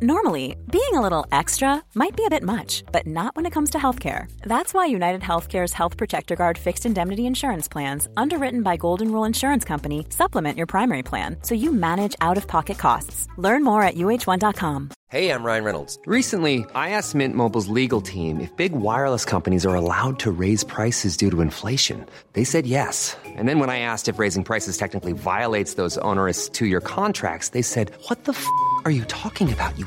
Normally, being a little extra might be a bit much, but not when it comes to healthcare. That's why United Healthcare's Health Protector Guard fixed indemnity insurance plans, underwritten by Golden Rule Insurance Company, supplement your primary plan so you manage out of pocket costs. Learn more at uh1.com. Hey, I'm Ryan Reynolds. Recently, I asked Mint Mobile's legal team if big wireless companies are allowed to raise prices due to inflation. They said yes. And then when I asked if raising prices technically violates those onerous two year contracts, they said, What the f are you talking about, you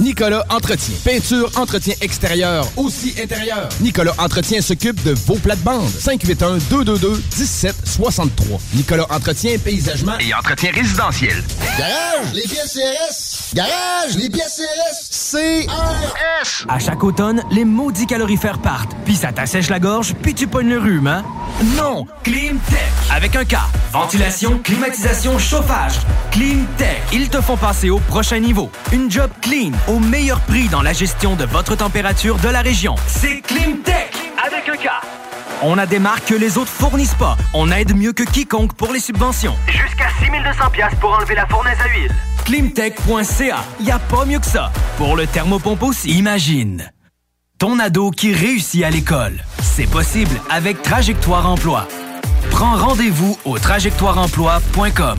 Nicolas Entretien. Peinture, entretien extérieur, aussi intérieur. Nicolas Entretien s'occupe de vos plates-bandes. 581-222-1763. Nicolas Entretien, paysagement et entretien résidentiel. Garage, les pièces CRS. Garage, les pièces CRS. CRS. À chaque automne, les maudits calorifères partent, puis ça t'assèche la gorge, puis tu pognes le rhume, hein? Non! Climtech! Avec un K. Ventilation, climatisation, chauffage. Climtech. Ils te font passer au prochain niveau. Une job clean, au meilleur prix dans la gestion de votre température de la région. C'est Climtech! Avec K. On a des marques que les autres fournissent pas. On aide mieux que quiconque pour les subventions. Jusqu'à 6200 pièces pour enlever la fournaise à huile. Climtech.ca. Y a pas mieux que ça. Pour le thermopompe aussi. Imagine. Ton ado qui réussit à l'école. C'est possible avec Trajectoire Emploi. Prends rendez-vous au trajectoireemploi.com.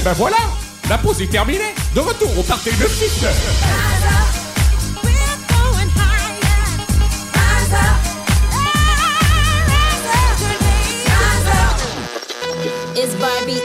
Et ben voilà, la pause est terminée. De retour au party de 6 It's Barbie.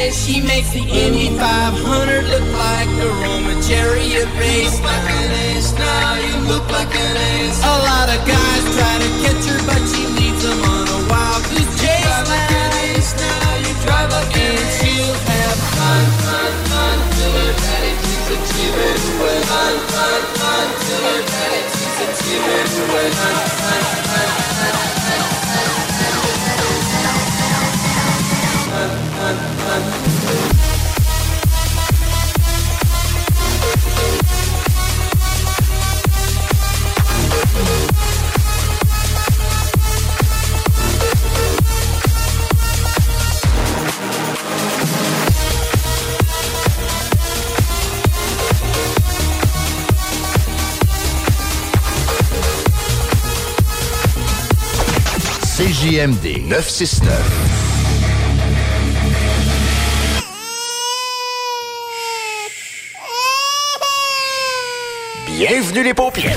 Ace. She makes the Indy 500 look like a Roman chariot race. Like an ace now, you look like an ace. A lot of guys try to catch her, but she leads them on a wild goose chase. Like an ace now, you drive like an ace. She'll have fun, fun, fun till her daddy takes a cheated away. Fun, fun, fun till her daddy takes a cheated away. Fun, fun, fun, CJMD 969. Bienvenue les paupières.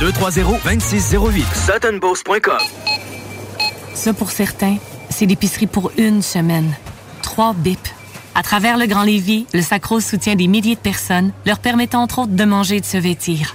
230 2608. SuttonBeauce.com. Ça, pour certains, c'est l'épicerie pour une semaine. Trois bips. À travers le Grand Lévis, le Sacro soutient des milliers de personnes, leur permettant entre autres de manger et de se vêtir.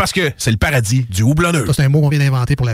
parce que c'est le paradis du houblonneux. C'est un mot qu'on vient d'inventer pour la.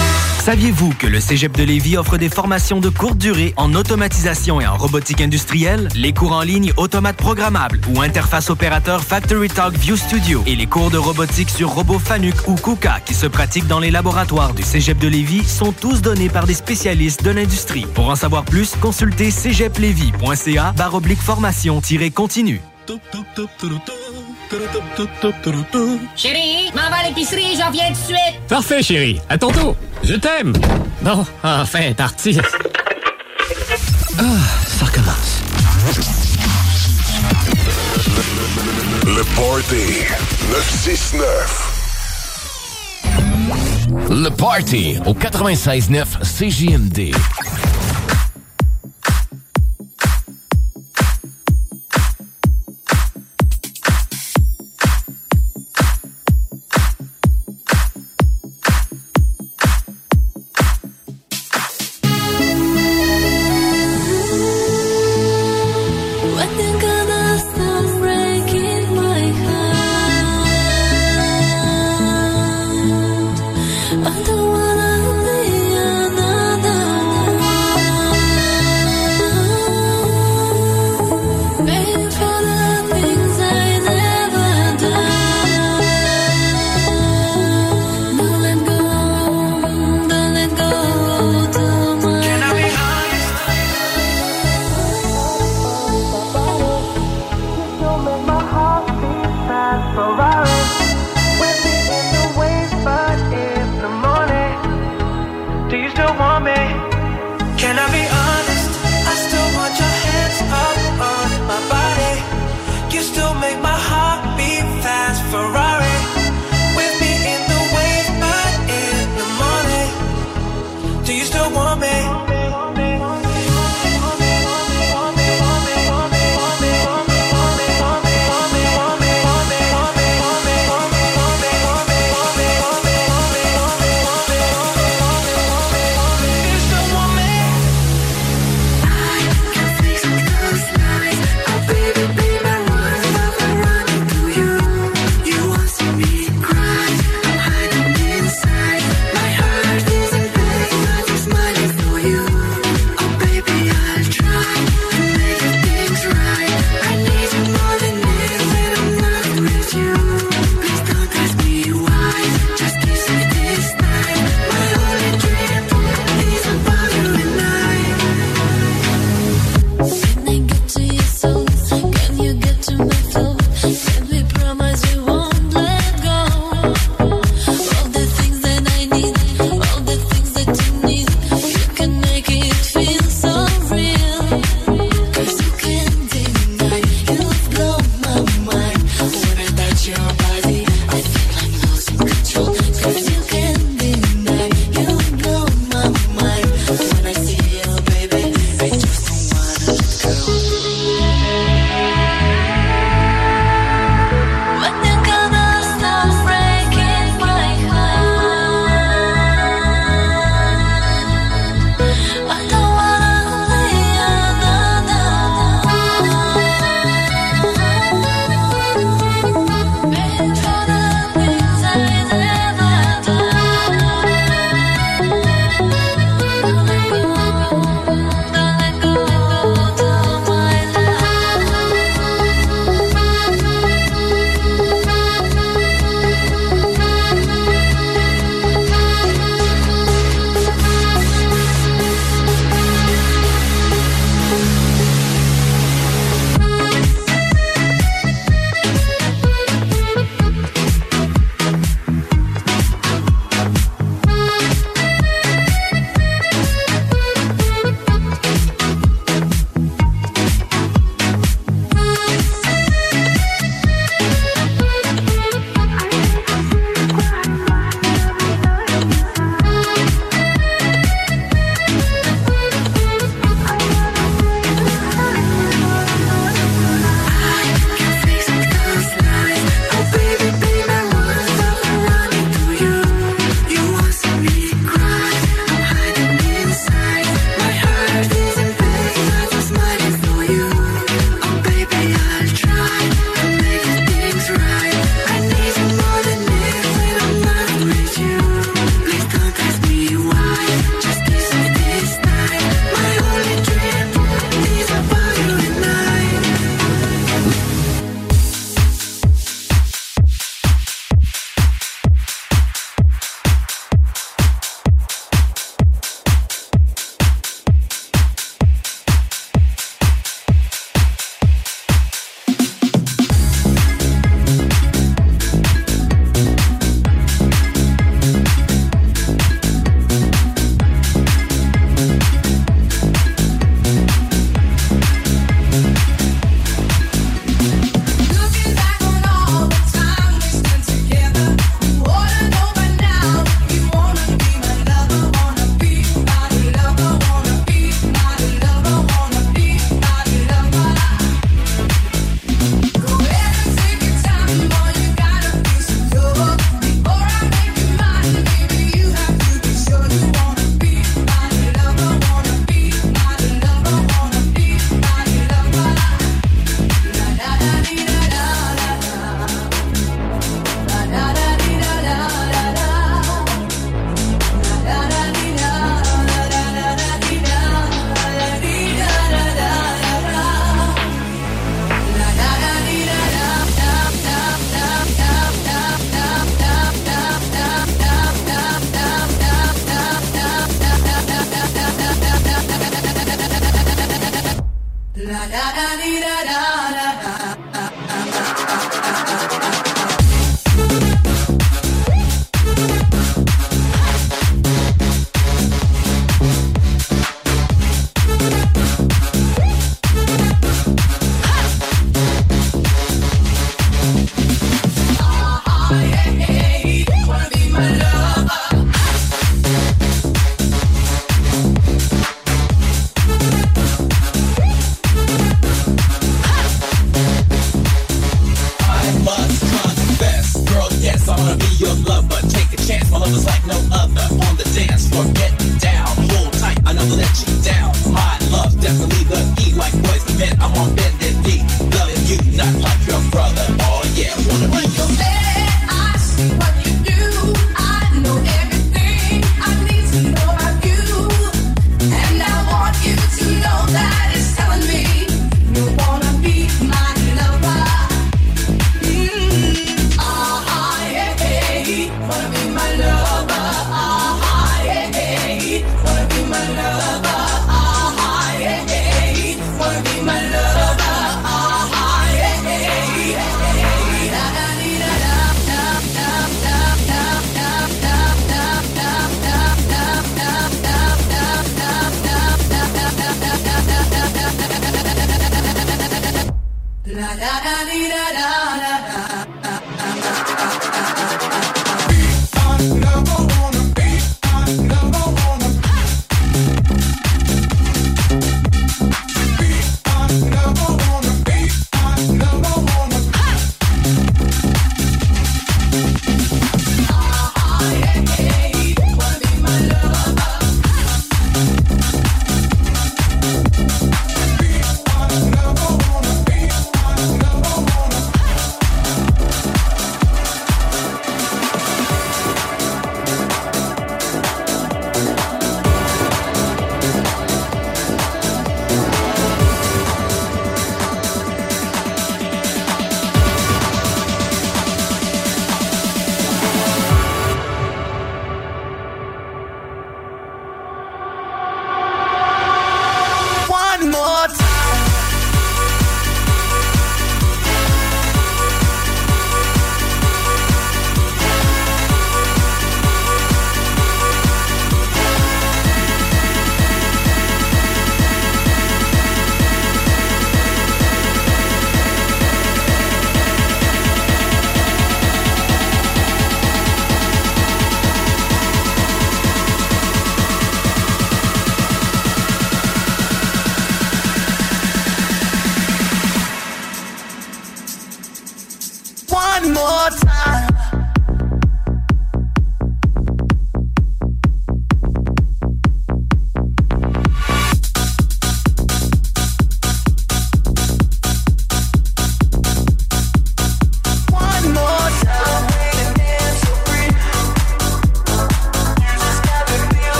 Saviez-vous que le Cégep de Lévis offre des formations de courte durée en automatisation et en robotique industrielle, les cours en ligne automates programmables ou interface opérateur Factory Talk View Studio et les cours de robotique sur robot Fanuc ou KUKA qui se pratiquent dans les laboratoires du Cégep de Lévis sont tous donnés par des spécialistes de l'industrie. Pour en savoir plus, consultez cégeplevis.ca barre oblique formation-continue. Chérie, m'en va à l'épicerie, j'en viens tout de suite. Parfait, chérie. À ton tour. Je t'aime. Bon, enfin, parti. Ah, ça recommence. Le Party 969. Le Party au 96.9 CJMD.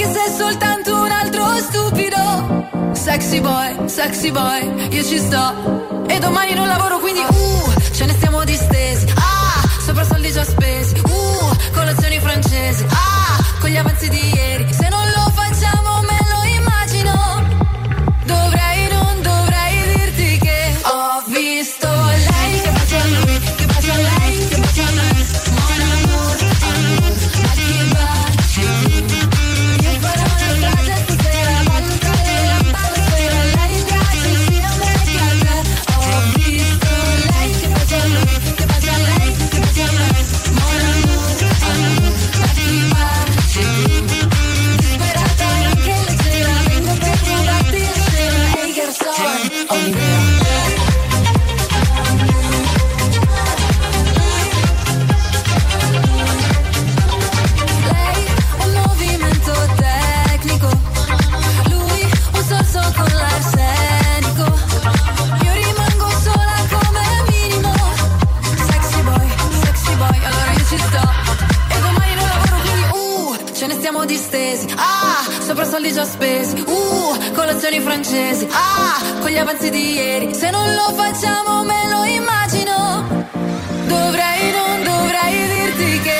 Ballerò, anche se è soltanto un altro stupido. Sexy boy, sexy boy, io ci sto. E domani non lavoro, quindi uh, ce ne stiamo distesi. Ah, sopra soldi già spesi. Uh, colazioni francesi. Ah, con gli avanzi di ieri. Se non soldi già spesi. Uh, colazioni francesi. Ah, con gli avanzi di ieri. Se non lo facciamo me lo immagino. Dovrei, non dovrei dirti che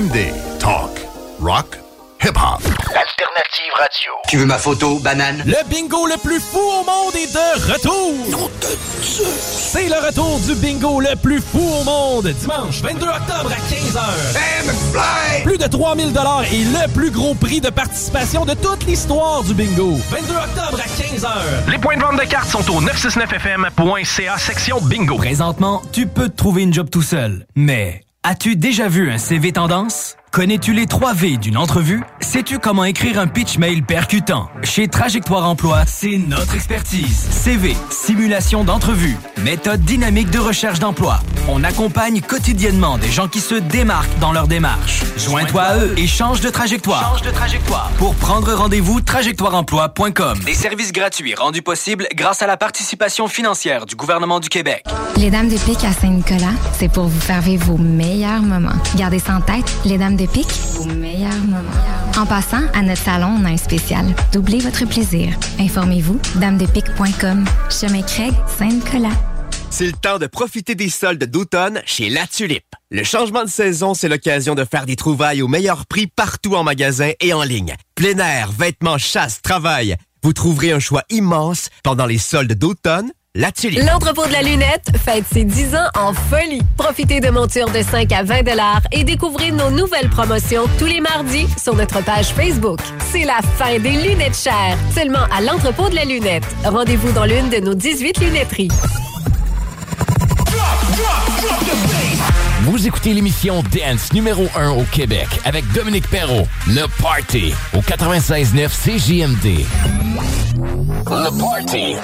CJMD. Talk. Rock. Hip-hop. Alternative radio. Tu veux ma photo, banane? Le bingo le plus fou au monde est de retour! C'est le retour du bingo le plus fou au monde, dimanche 22 octobre à 15h. Plus de 3000 et le plus gros prix de participation de toute l'histoire du bingo. 22 octobre à 15h. Les points de vente de cartes sont au 969fm.ca section bingo. Présentement, tu peux te trouver une job tout seul. Mais as-tu déjà vu un CV tendance? Connais-tu les 3 V d'une entrevue? Sais-tu comment écrire un pitch mail percutant? Chez Trajectoire Emploi, c'est notre expertise. CV, simulation d'entrevue, méthode dynamique de recherche d'emploi. On accompagne quotidiennement des gens qui se démarquent dans leur démarche. Joins-toi à eux et change de trajectoire. Change de trajectoire. Pour prendre rendez-vous, trajectoireemploi.com. Des services gratuits rendus possibles grâce à la participation financière du gouvernement du Québec. Les Dames de Pique à Saint-Nicolas, c'est pour vous faire vivre vos meilleurs moments. Gardez ça en tête, les Dames En passant, à notre salon, on a un spécial. Doublez votre plaisir. Informez-vous, damedepique.com. Chemin Craig, Saint-Nicolas. C'est le temps de profiter des soldes d'automne chez La Tulipe. Le changement de saison, c'est l'occasion de faire des trouvailles au meilleur prix partout en magasin et en ligne. Plein air, vêtements, chasse, travail. Vous trouverez un choix immense pendant les soldes d'automne L'entrepôt de la lunette fête ses 10 ans en folie. Profitez de montures de 5 à 20 dollars et découvrez nos nouvelles promotions tous les mardis sur notre page Facebook. C'est la fin des lunettes chères, seulement à l'entrepôt de la lunette. Rendez-vous dans l'une de nos 18 lunetteries. Vous écoutez l'émission Dance numéro 1 au Québec avec Dominique Perrault, Le Party au 96.9 CJMD. Le Party.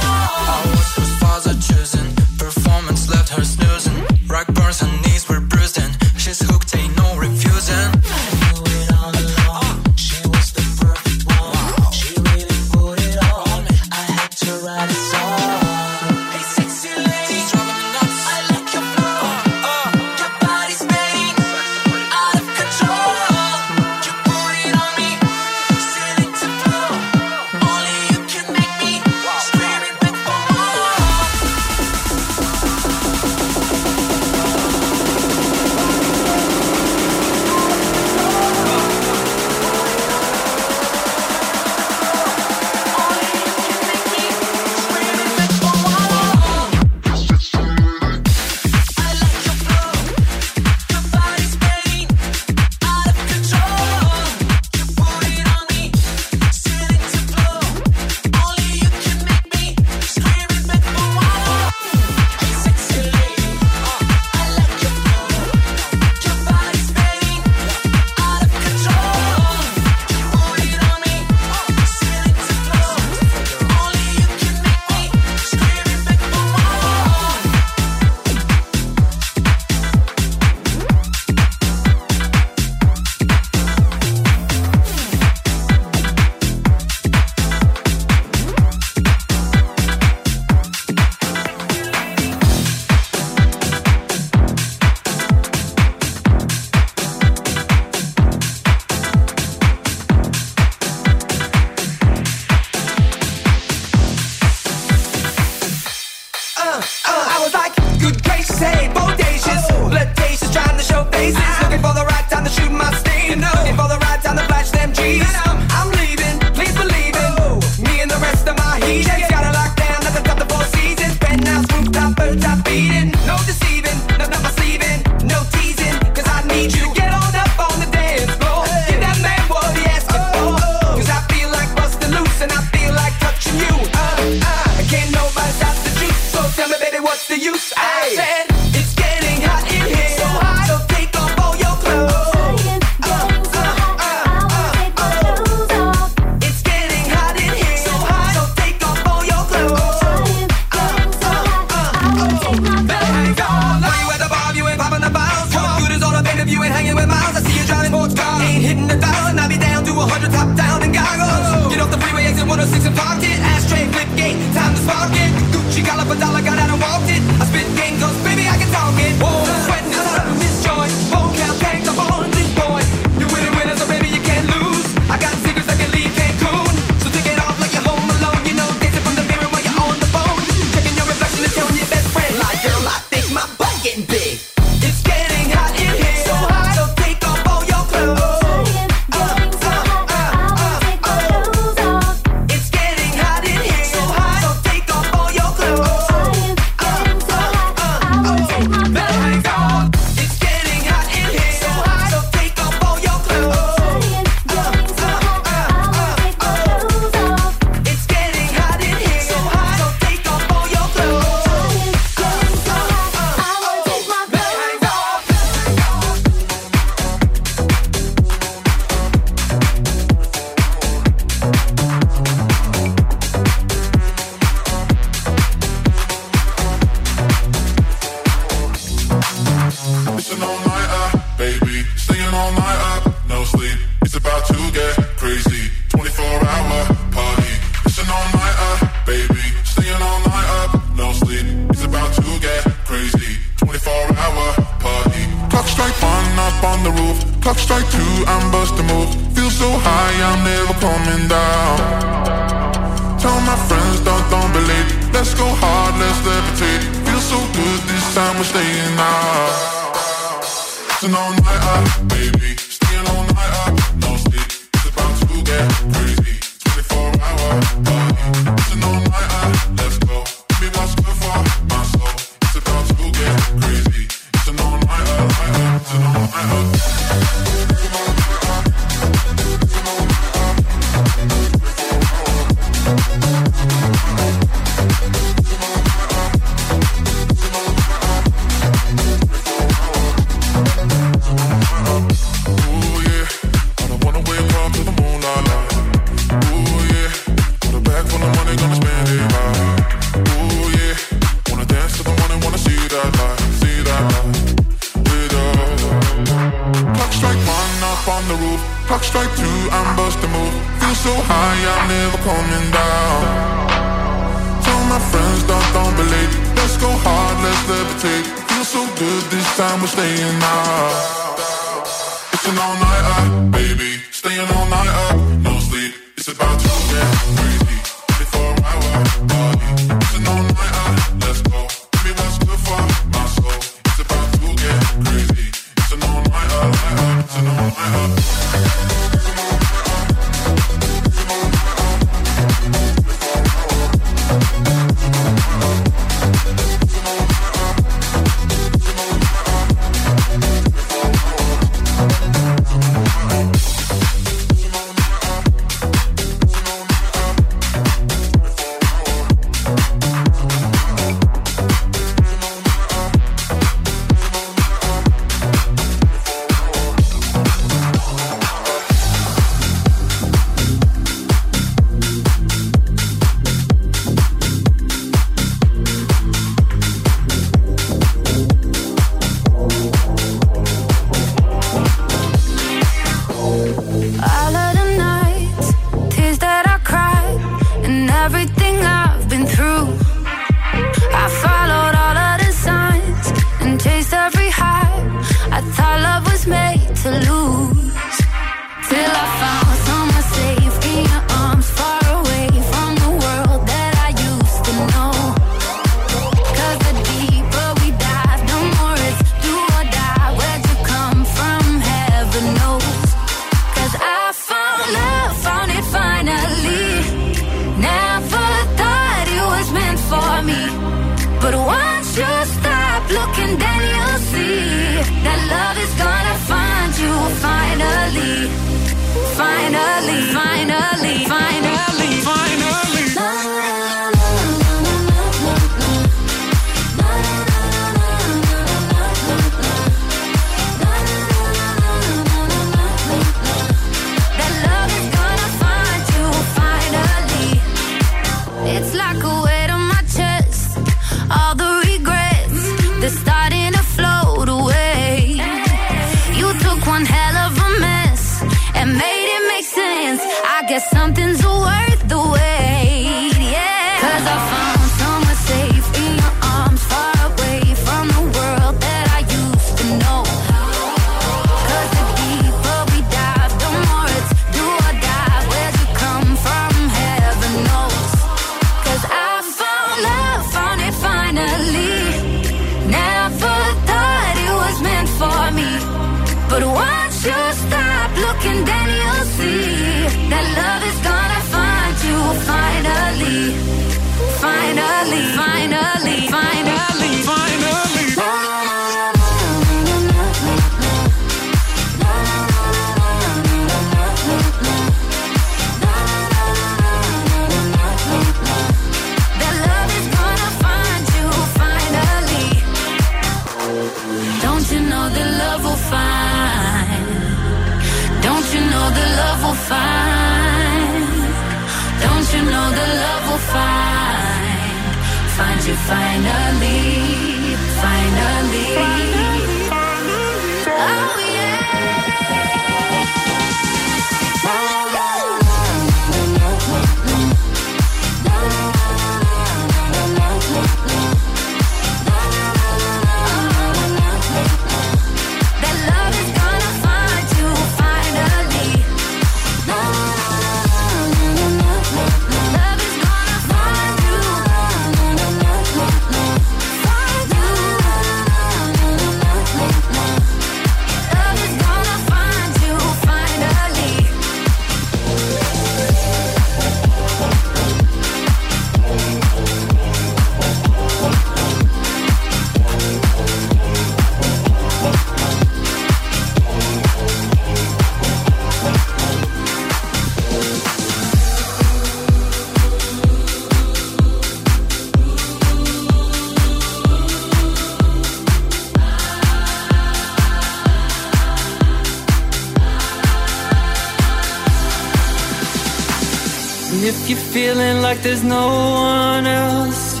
There's no one else,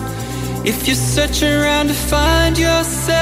if you're searching around to find yourself,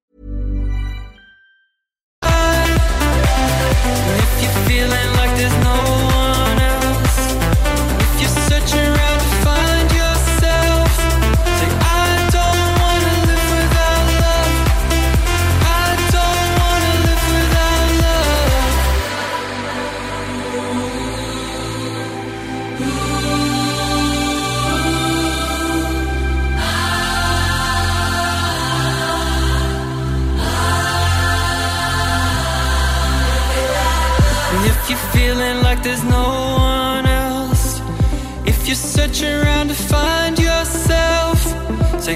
If you're feeling like there's no one else, if you're searching you're searching around to find yourself, say,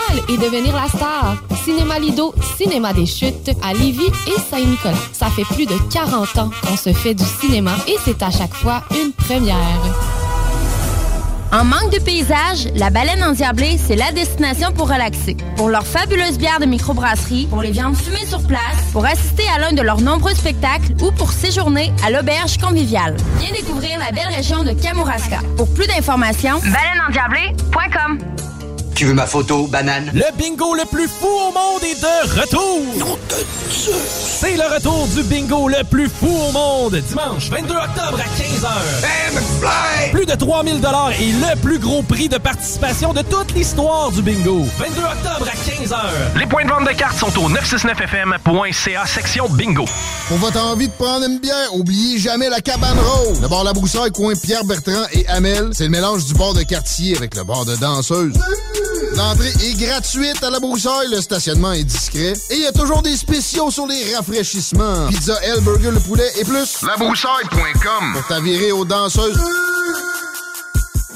et devenir la star. Cinéma Lido, cinéma des chutes à Lévis et Saint-Nicolas. Ça fait plus de 40 ans qu'on se fait du cinéma et c'est à chaque fois une première. En manque de paysage, la baleine endiablée, c'est la destination pour relaxer. Pour leurs fabuleuses bières de microbrasserie, pour les viandes fumées sur place, pour assister à l'un de leurs nombreux spectacles ou pour séjourner à l'auberge conviviale. Viens découvrir la belle région de Kamouraska. Pour plus d'informations, baleineendiablée.com. Tu veux ma photo, banane? Le bingo le plus fou au monde est de retour! C'est le retour du bingo le plus fou au monde, dimanche 22 octobre à 15h. Plus de 3000 dollars et le plus gros prix de participation de toute l'histoire du bingo. 22 octobre à 15h. Les points de vente de cartes sont au 969fm.ca section bingo. Pour votre envie de prendre une bière, oubliez jamais la cabane rose. Le bar La Broussaille, coin Pierre Bertrand et Amel, c'est le mélange du bar de quartier avec le bar de danseuse. L'entrée est gratuite à La Broussaille, le stationnement est discret et il y a toujours des spéciaux sur les rafraîchissements. Pizza, L, burger, le poulet et plus. Labroussaille.com pour t'avirer aux danseuses.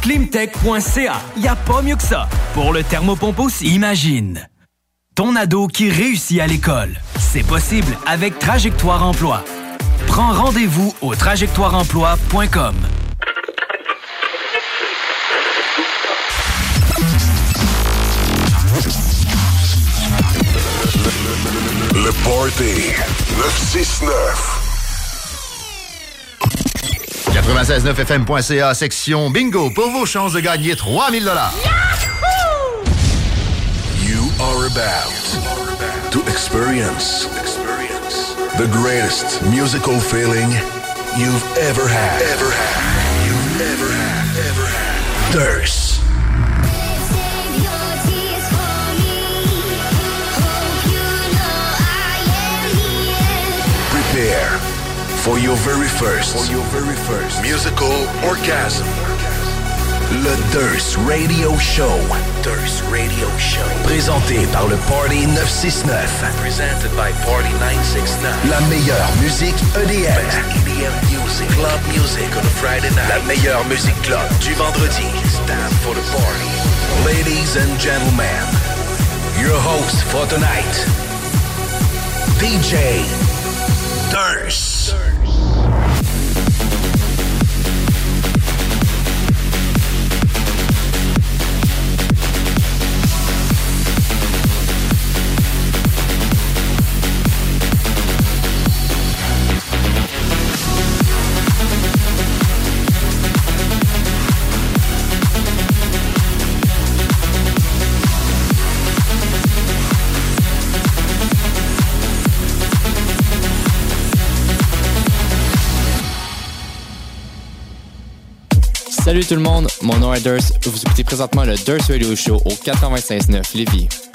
Climtech.ca. Y a pas mieux que ça. Pour le thermopompe aussi. Imagine. Ton ado qui réussit à l'école. C'est possible avec Trajectoire Emploi. Prends rendez-vous au trajectoireemploi.com. Le Party 969. 969fm.ca, section bingo, pour vos chances de gagner 3000 dollars. You are about to experience the greatest musical feeling you've ever had. Ever had. You've ever had. Ever had. Thirst. For your very first, for your very first musical orgasm. Le Durst Radio Show. Durst Radio Show. Présenté par le Party 969. Presented by Party 969. La meilleure musique EDM. EDM music. Club music on a Friday night. La meilleure musique club du vendredi. It's time for the party. Ladies and gentlemen, your host for tonight, DJ Durst. Salut tout le monde, mon nom est Durst. Vous écoutez présentement le Durst Radio Show au 95.9 Lévis.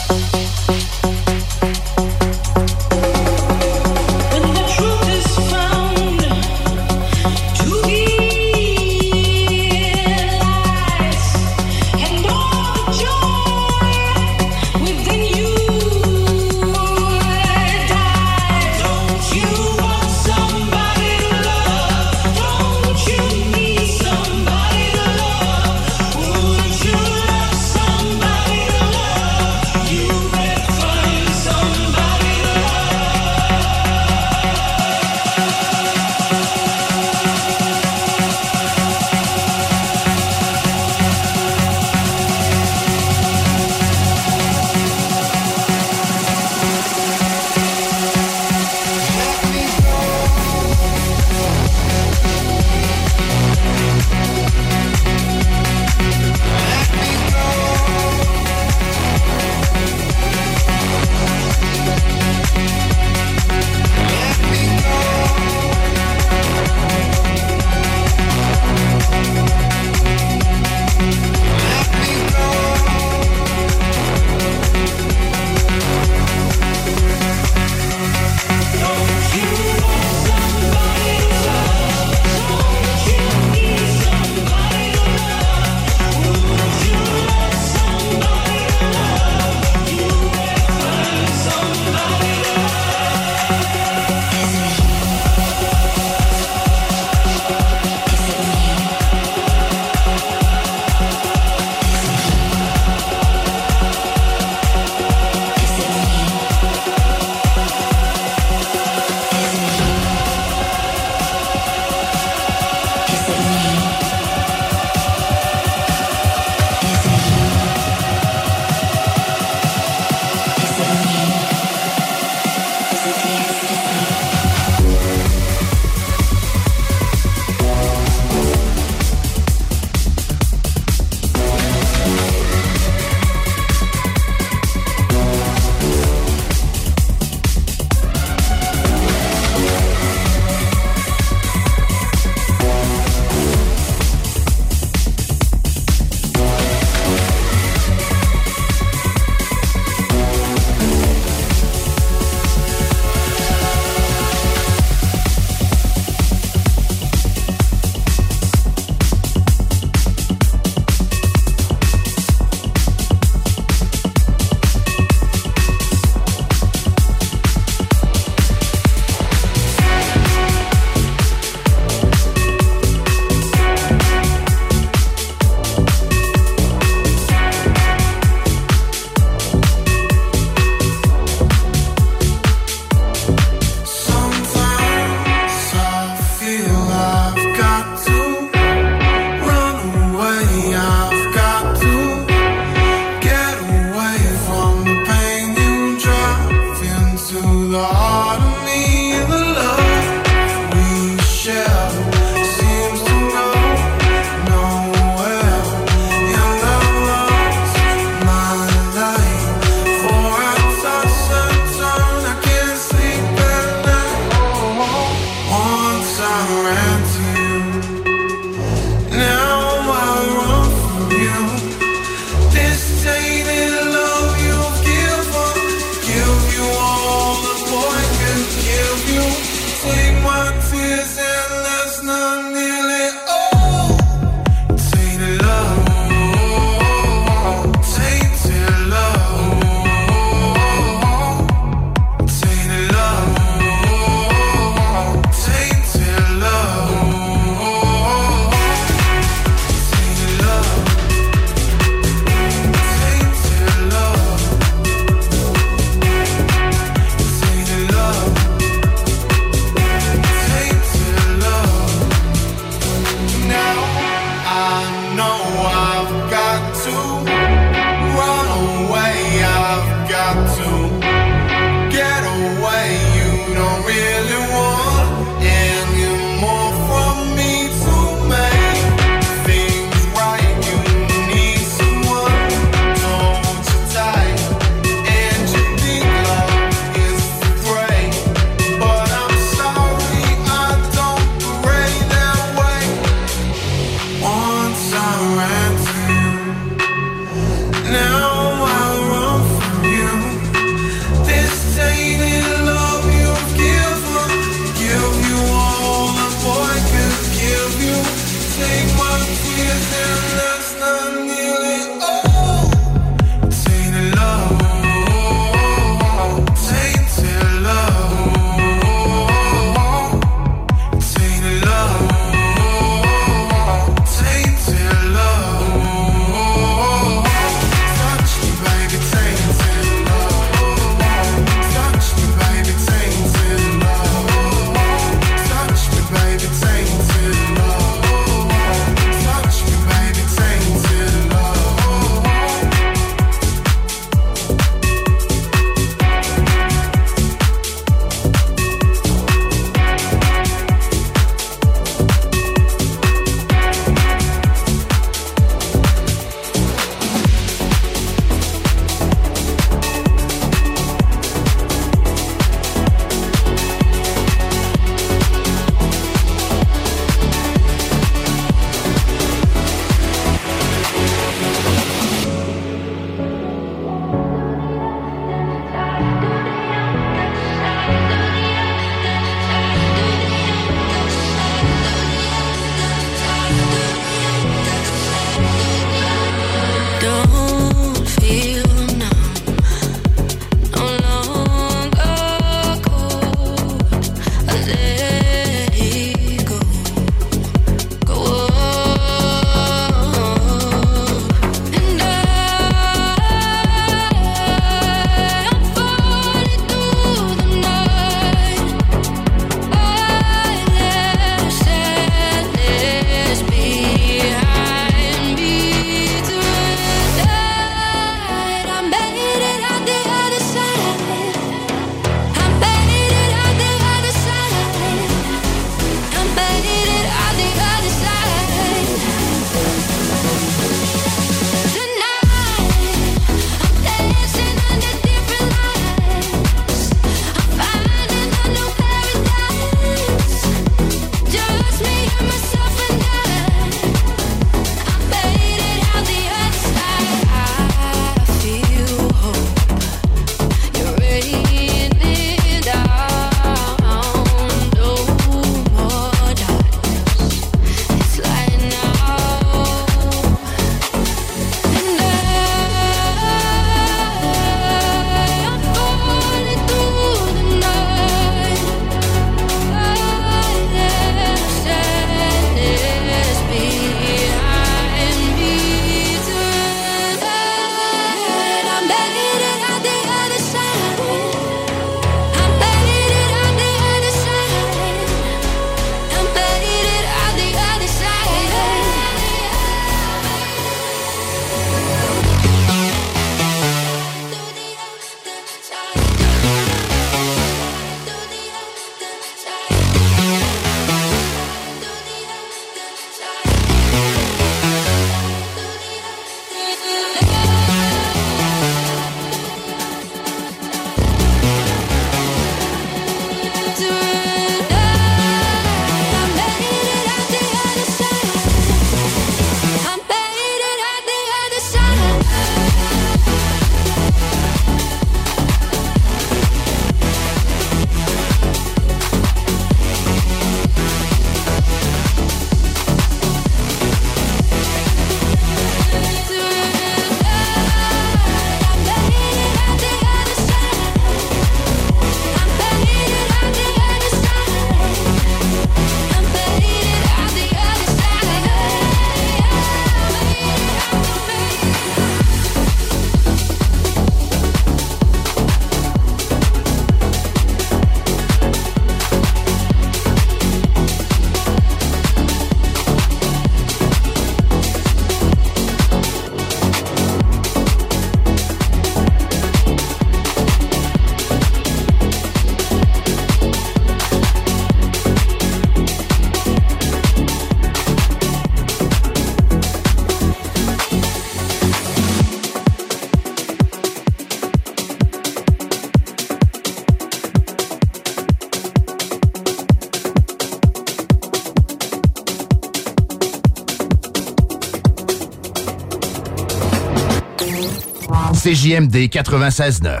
CJMD 96.9.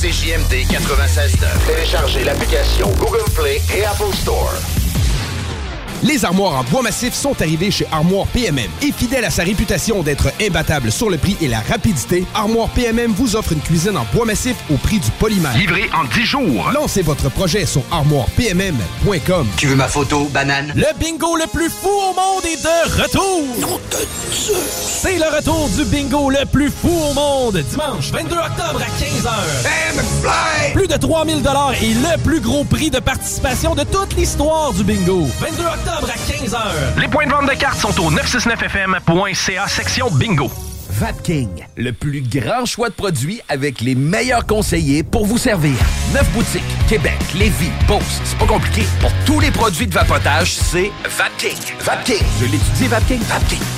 CJMD 96.9. Téléchargez l'application Google Play et Apple Store. Les armoires en bois massif sont arrivées chez Armoire PMM. Et fidèle à sa réputation d'être imbattable sur le prix et la rapidité, Armoire PMM vous offre une cuisine en bois massif au prix du polymère. Livré en 10 jours. Lancez votre projet sur armoirepmm.com. Tu veux ma photo, banane? Le bingo le plus fou au monde est de retour! C'est le retour du bingo le plus fou au monde, dimanche 22 octobre à 15h. Plus de 3000 dollars et le plus gros prix de participation de toute l'histoire du bingo. 22 octobre à 15h. Les points de vente de cartes sont au 969fm.ca section bingo. Vapking, le plus grand choix de produits avec les meilleurs conseillers pour vous servir. Neuf boutiques, Québec, Lévis, Beauce. C'est pas compliqué. Pour tous les produits de vapotage, c'est Vapking. Vapking. Je l'étudie, Vapking. Vapking.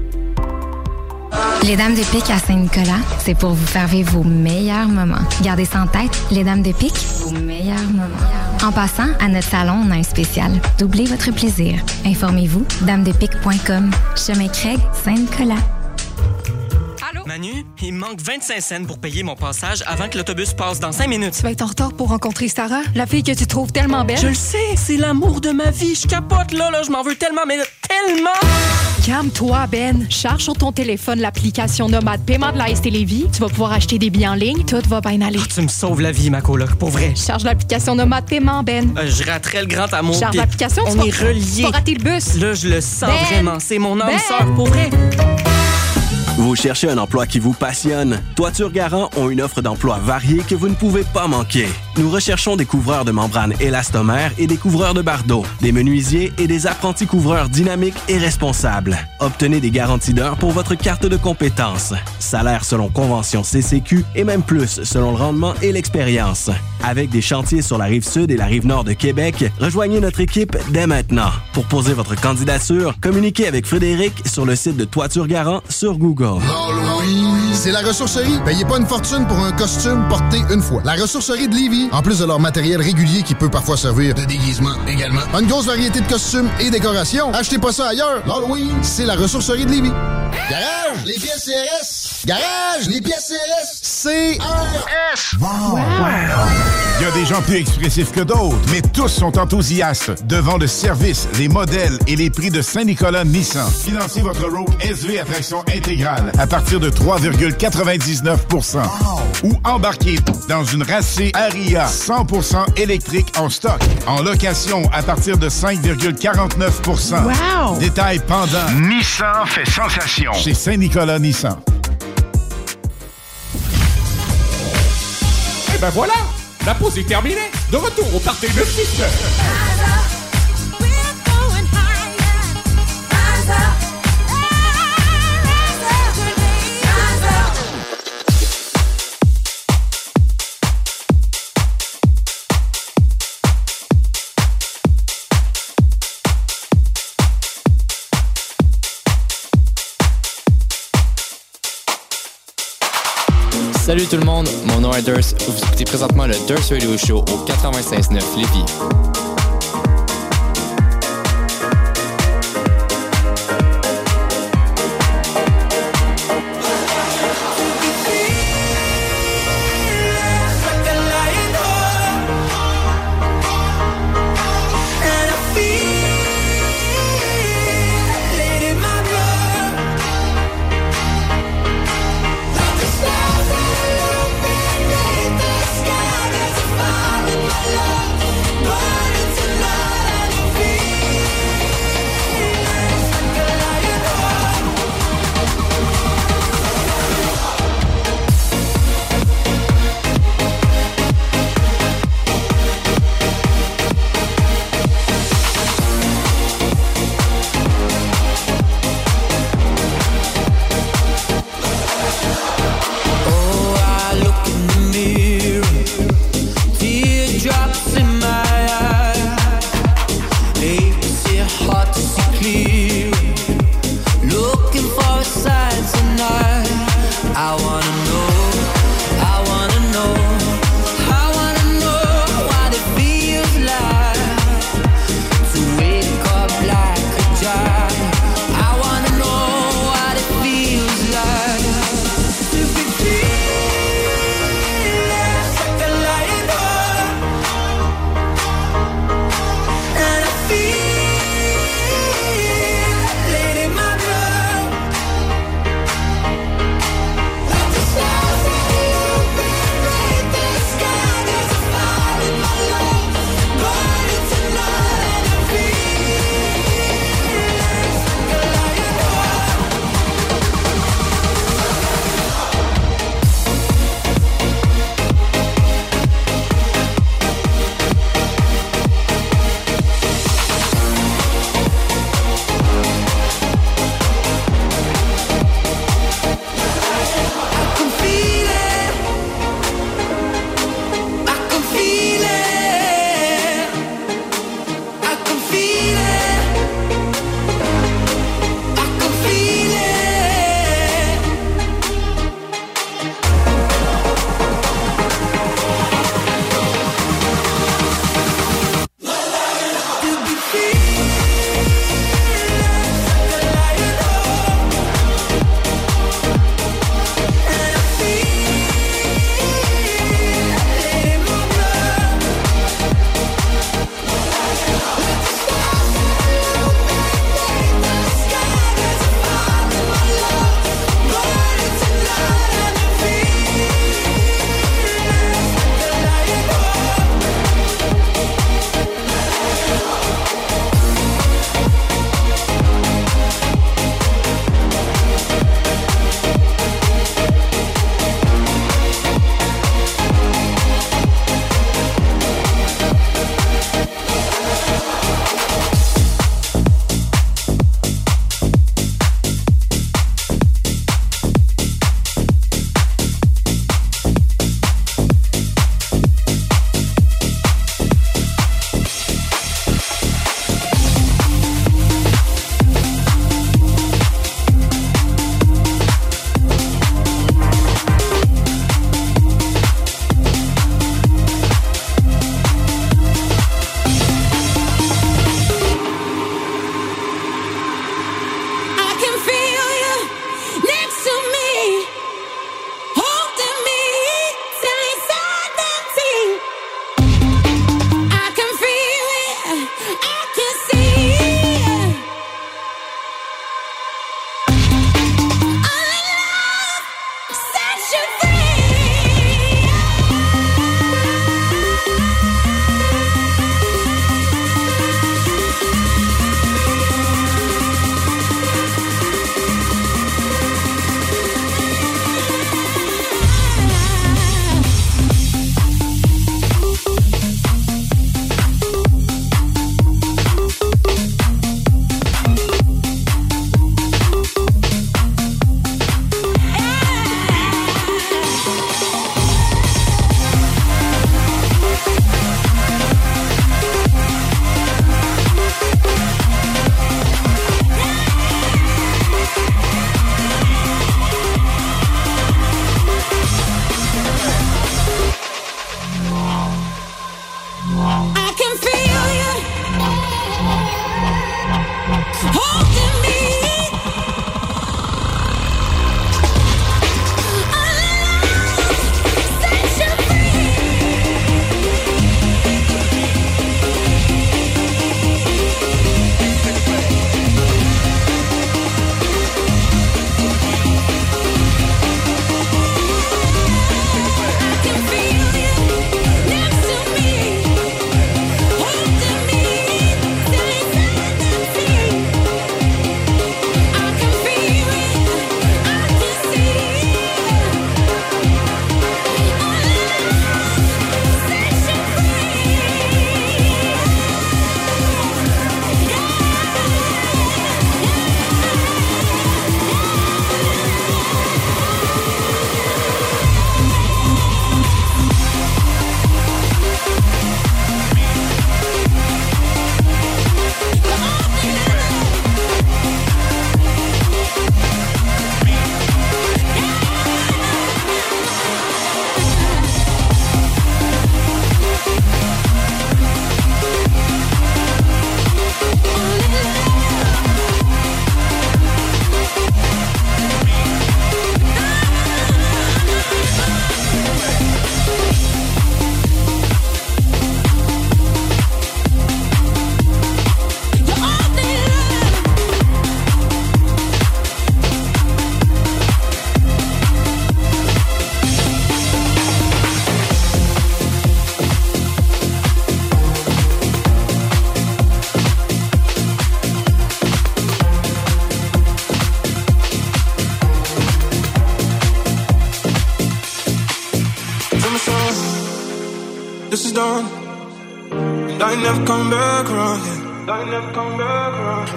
Les Dames de Pique à Saint-Nicolas, c'est pour vous faire vivre vos meilleurs moments. Gardez ça en tête, les Dames de Pique, vos meilleurs moments. En passant, à notre salon, on a un spécial. Doublez votre plaisir. Informez-vous, damedepique.com. Chemin Craig, Saint-Nicolas. Manu, il me manque 25 cents pour payer mon passage avant que l'autobus passe dans 5 minutes. Tu vas être en retard pour rencontrer Sarah, la fille que tu trouves tellement belle. Je le sais, c'est l'amour de ma vie. Je capote là, là, je m'en veux tellement, mais là, tellement! Calme-toi, Ben. Charge sur ton téléphone l'application Nomade Paiement de la ST Lévis. Tu vas pouvoir acheter des billets en ligne. Tout va bien aller. Ah, tu me sauves la vie, ma coloc, pour vrai. Charge l'application Nomade Paiement, Ben. Euh, je raterais le grand amour. Charge l'application, tu On vas- est reliés. tu vas rater le bus. Là, je le sens Ben! vraiment. C'est mon âme Ben! sœur, pour vrai. Vous cherchez un emploi qui vous passionne? Toiture Garant ont une offre d'emploi variée que vous ne pouvez pas manquer. Nous recherchons des couvreurs de membranes élastomères et des couvreurs de bardeaux, des menuisiers et des apprentis couvreurs dynamiques et responsables. Obtenez des garanties d'heures pour votre carte de compétences. Salaire selon convention CCQ et même plus selon le rendement et l'expérience. Avec des chantiers sur la rive sud et la rive nord de Québec, rejoignez notre équipe dès maintenant. Pour poser votre candidature, communiquez avec Frédéric sur le site de Toiture Garant sur Google. L'Halloween, c'est la ressourcerie. Payez pas une fortune pour un costume porté une fois. La ressourcerie de Lévis, en plus de leur matériel régulier qui peut parfois servir de déguisement également, a une grosse variété de costumes et décorations. Achetez pas ça ailleurs. L'Halloween, c'est la ressourcerie de Lévis. Garage, les pièces CRS. Garage, les pièces CRS. CRS. Il y a des gens plus expressifs que d'autres, mais tous sont enthousiastes devant le service, les modèles et les prix de Saint-Nicolas Nissan. Financez votre Rogue SV à traction à partir de 3,99% ou embarquez dans une racée Aria 100% électrique en stock, en location à partir de 5,49 Wow! Détail pendant. Nissan fait sensation. Chez Saint-Nicolas Nissan. Et ben voilà, la pause est terminée. De retour au party de Salut tout le monde, mon nom est Durs. Vous écoutez présentement le Durs Radio Show au 96.9 Lévis.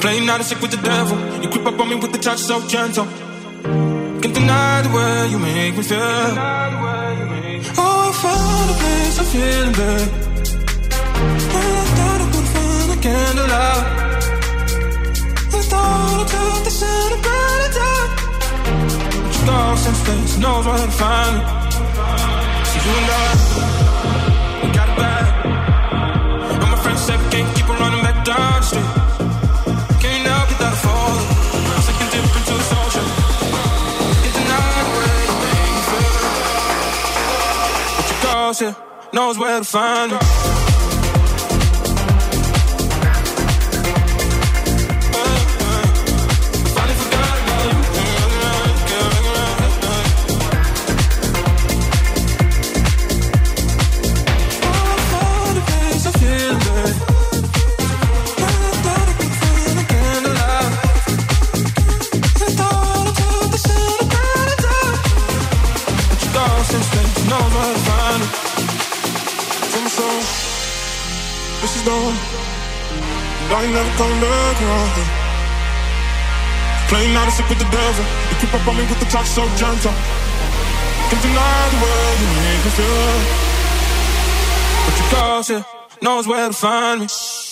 Playing out of sick with the devil. You creep up on me with the touch so gentle. Can't deny the way you make me feel. Oh, I found a place I'm feeling good. And I thought I would find a candlelight. I thought I took the sun and brought it down. But your ghost face knows where to find me. So you and I, Here knows where to find me. Around here. Playing out of sick with the devil. You creep up on me with the touch so gentle. Can't deny the way you make me feel. But your ghost here knows where to find me.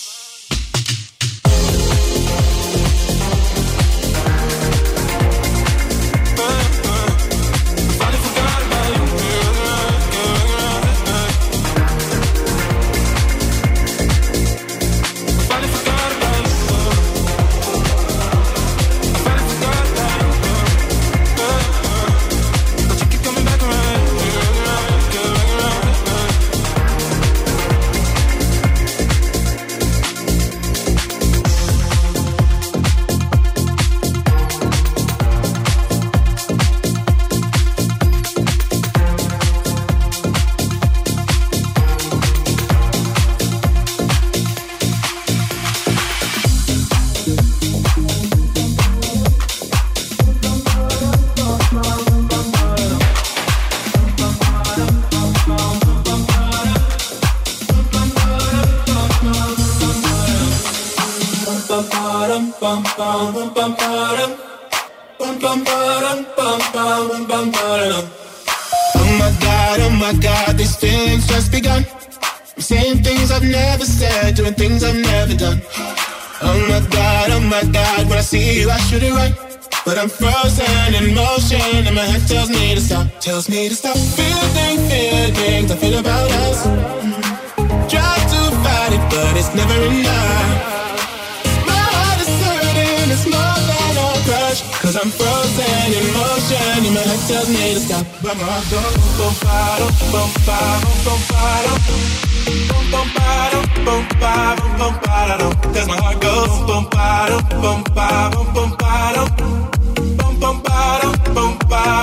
Tells me to stop, tells me to stop. Feeling feelings I feel about us. Try to fight it, but it's never enough. My heart is hurting, it's more than a crush. Cause I'm frozen in motion, and my head tells me to stop. But my heart goes boom, ba-dum, boom, ba-dum, boom, ba-dum. Boom, boom, ba-dum, boom, ba-dum, boom, ba-dum. Cause my heart goes boom, ba-dum, boom, ba-dum, boom, ba-dum. Boom, boom, ba-dum, boom, ba-dum,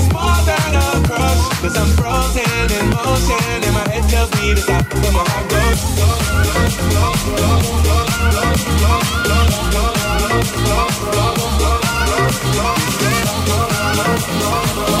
Cause I'm frozen in motion and my head tells me to stop. But my heart goes Love,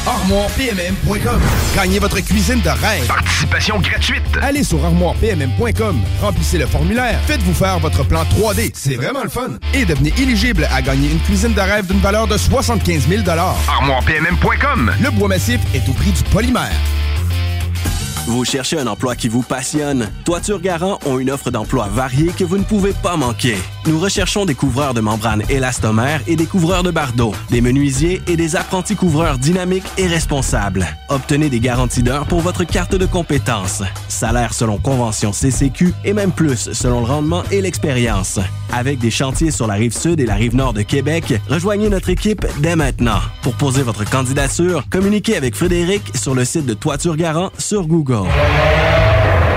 ArmoirePMM.com. Gagnez votre cuisine de rêve. Participation gratuite. Allez sur ArmoirePMM.com. Remplissez le formulaire. Faites-vous faire votre plan 3D. C'est vraiment le fun. Et devenez éligible à gagner une cuisine de rêve d'une valeur de 75 000 ArmoirePMM.com. Le bois massif est au prix du polymère. Vous cherchez un emploi qui vous passionne? Toiture Garant ont une offre d'emploi variée que vous ne pouvez pas manquer. Nous recherchons des couvreurs de membranes élastomères et des couvreurs de bardeaux, des menuisiers et des apprentis couvreurs dynamiques et responsables. Obtenez des garanties d'heures pour votre carte de compétences. Salaire selon convention CCQ et même plus selon le rendement et l'expérience. Avec des chantiers sur la rive sud et la rive nord de Québec, rejoignez notre équipe dès maintenant. Pour poser votre candidature, communiquez avec Frédéric sur le site de Toiture Garant sur Google.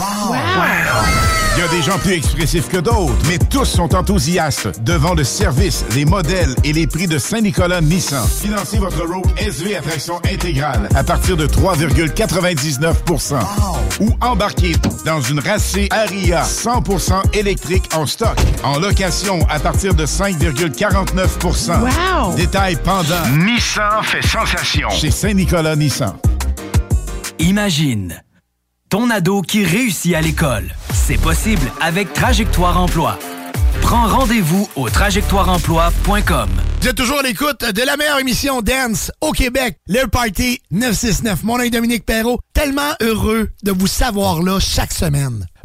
Il y a des gens plus expressifs que d'autres, mais tous sont enthousiastes devant le service, les modèles et les prix de Saint-Nicolas Nissan. Financez votre Rogue SV à traction intégrale à partir de 3,99% ou embarquez dans une racée Aria 100% électrique en stock, en location à partir de 5,49% Wow! Détail pendant. Nissan fait sensation. Chez Saint-Nicolas Nissan. Imagine ton ado qui réussit à l'école. C'est possible avec Trajectoire Emploi. Prends rendez-vous au trajectoireemploi.com. Vous êtes toujours à l'écoute de la meilleure émission Dance au Québec, le Party 969. Mon nom est Dominique Perrault. Tellement heureux de vous savoir là chaque semaine.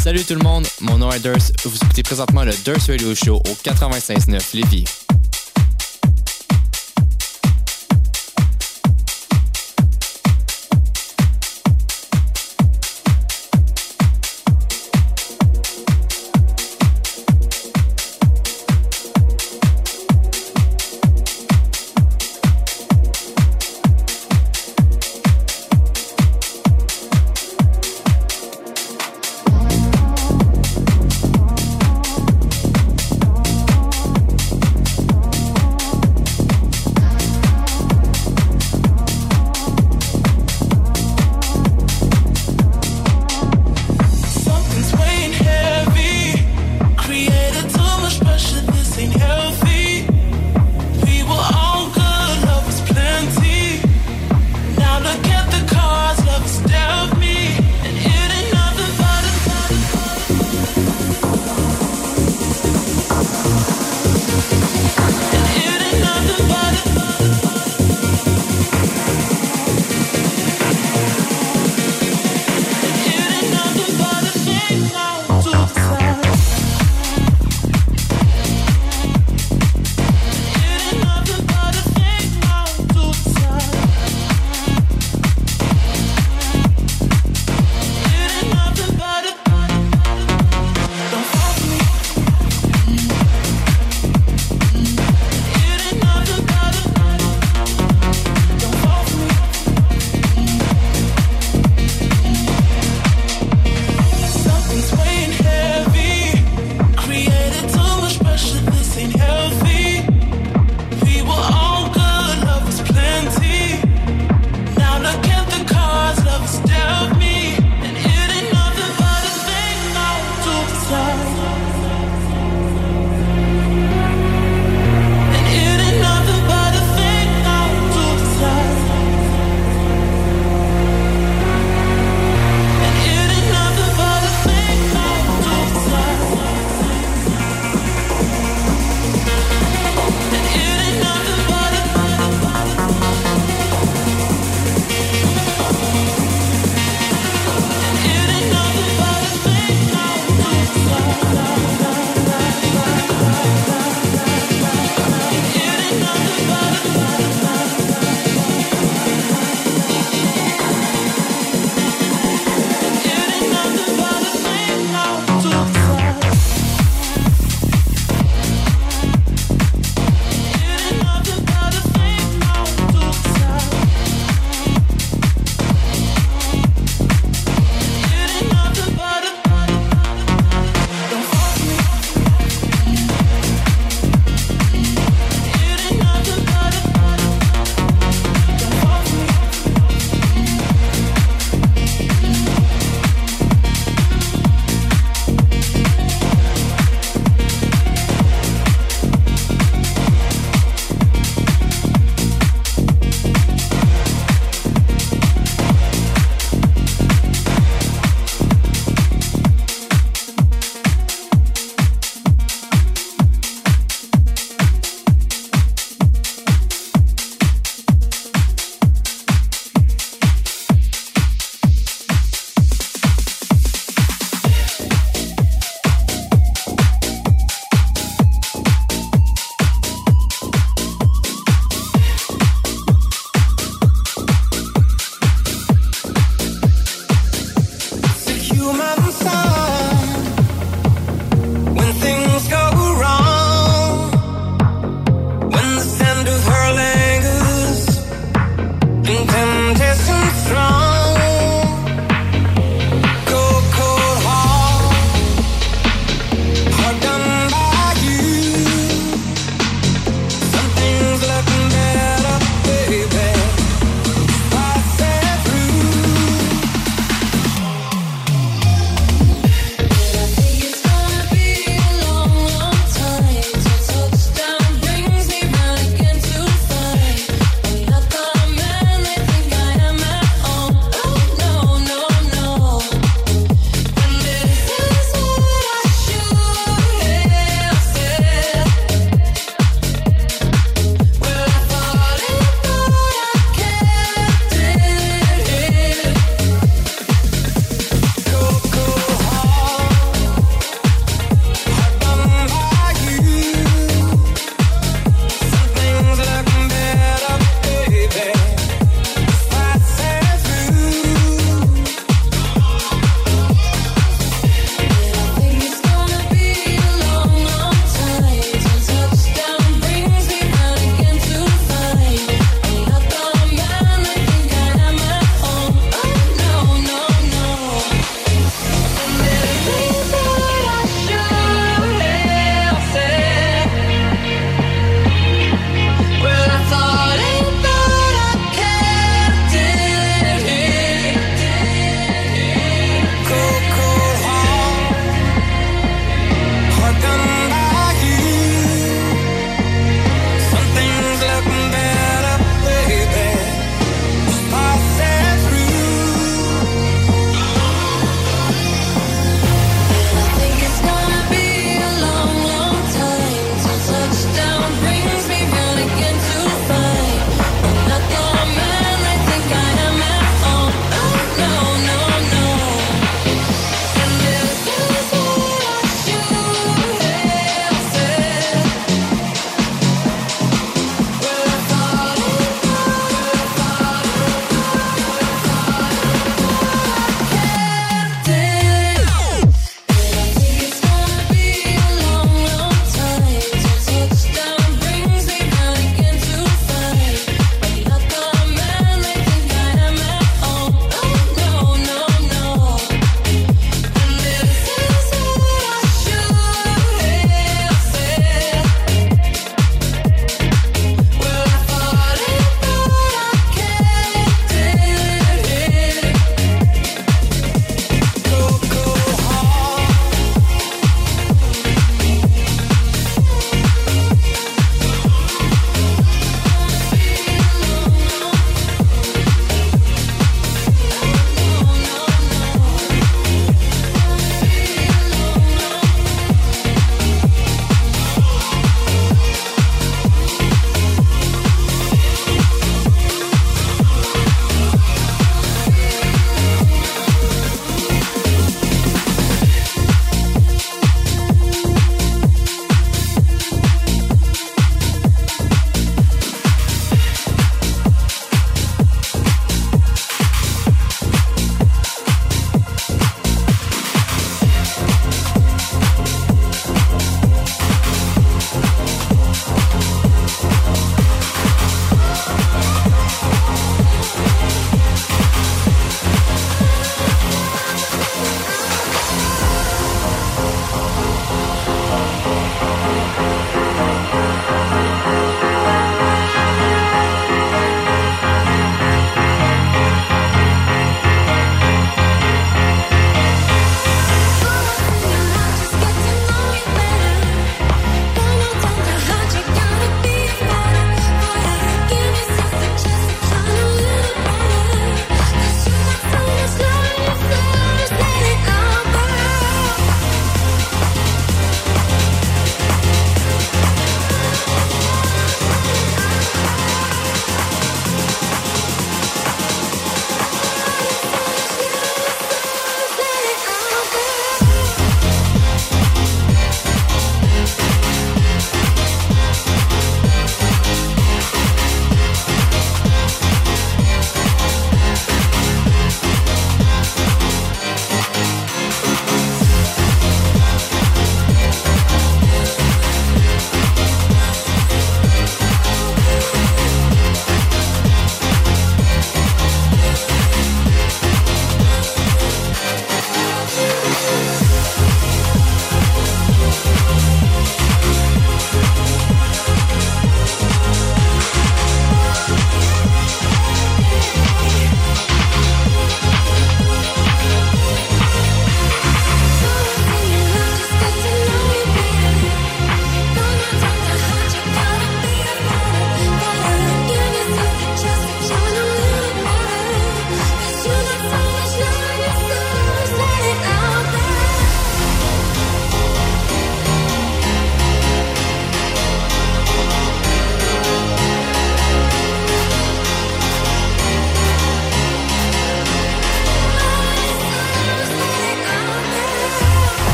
Salut tout le monde, mon nom est Durs. Vous écoutez présentement le Durs Radio Show au 96.9 Lévis.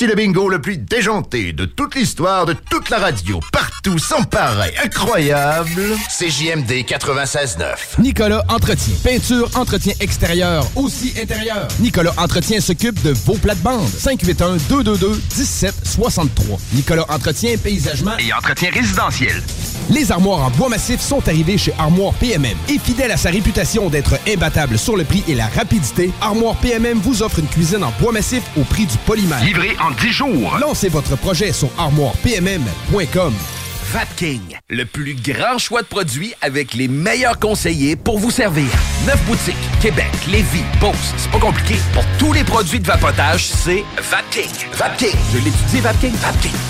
Voici le bingo le plus déjanté de toute l'histoire de toute la radio. Partout, sans pareil, incroyable. CJMD 96.9. Nicolas Entretien. Peinture, entretien extérieur, aussi intérieur. Nicolas Entretien s'occupe de vos plates-bandes. 581-222-1763. Nicolas Entretien, paysagement Et entretien résidentiel. Les armoires en bois massif sont arrivées chez Armoire PMM. Et fidèle à sa réputation d'être imbattable sur le prix et la rapidité, Armoire PMM vous offre une cuisine en bois massif au prix du polymère. Livré en 10 jours. Lancez votre projet sur armoirepmm.com. Vapking, le plus grand choix de produits avec les meilleurs conseillers pour vous servir. Neuf boutiques, Québec, Lévis, Beauce, c'est pas compliqué. Pour tous les produits de vapotage, c'est Vapking. Vapking, je l'étudie, Vapking, Vapking.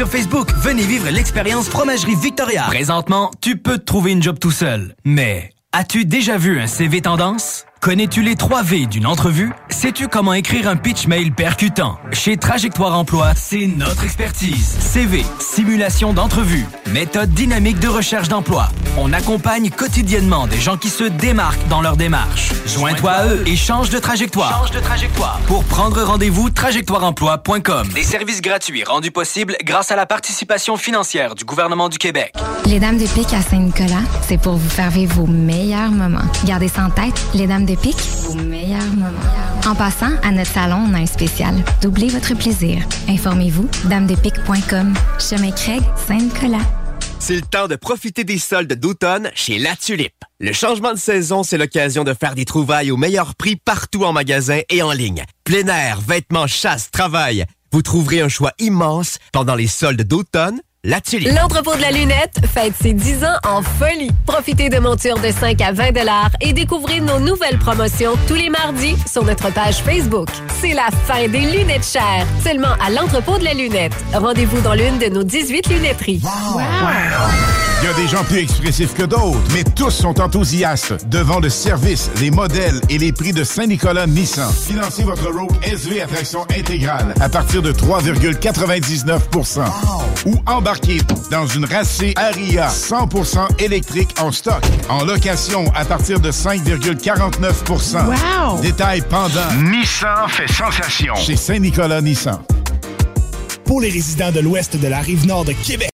Facebook. Venez vivre l'expérience Fromagerie Victoria. Présentement, tu peux te trouver une job tout seul. Mais as-tu déjà vu un CV tendance? Connais-tu les 3 V d'une entrevue? Sais-tu comment écrire un pitch mail percutant? Chez Trajectoire Emploi, c'est notre expertise. CV, simulation d'entrevue, méthode dynamique de recherche d'emploi. On accompagne quotidiennement des gens qui se démarquent dans leur démarche. Joins-toi à eux et change de trajectoire. Change de trajectoire. Pour prendre rendez-vous, trajectoireemploi.com. Des services gratuits rendus possibles grâce à la participation financière du gouvernement du Québec. Les Dames de Pique à Saint-Nicolas, c'est pour vous faire vivre vos meilleurs moments. Gardez ça en tête, les Dames de Pique? En passant, à notre salon, on a un spécial. Doublez votre plaisir. Informez-vous, damedepique.com. Chemin Craig, Saint-Nicolas. C'est le temps de profiter des soldes d'automne chez La Tulipe. Le changement de saison, c'est l'occasion de faire des trouvailles au meilleur prix partout en magasin et en ligne. Plein air, vêtements, chasse, travail. Vous trouverez un choix immense pendant les soldes d'automne. L'entrepôt de la lunette fête ses 10 ans en folie. Profitez de montures de 5 à 20 et découvrez nos nouvelles promotions tous les mardis sur notre page Facebook. C'est la fin des lunettes chères, seulement à l'entrepôt de la lunette. Rendez-vous dans l'une de nos 18 lunetteries. Il y a des gens plus expressifs que d'autres, mais tous sont enthousiastes devant le service, les modèles et les prix de Saint-Nicolas Nissan. Financez votre Rogue SV à traction intégrale à partir de 3,99 ou embarquez dans une racée Aria 100% électrique en stock, en location à partir de 5,49% Wow! Détail pendant. Nissan fait sensation. Chez Saint-Nicolas Nissan. Pour les résidents de l'ouest de la rive nord de Québec,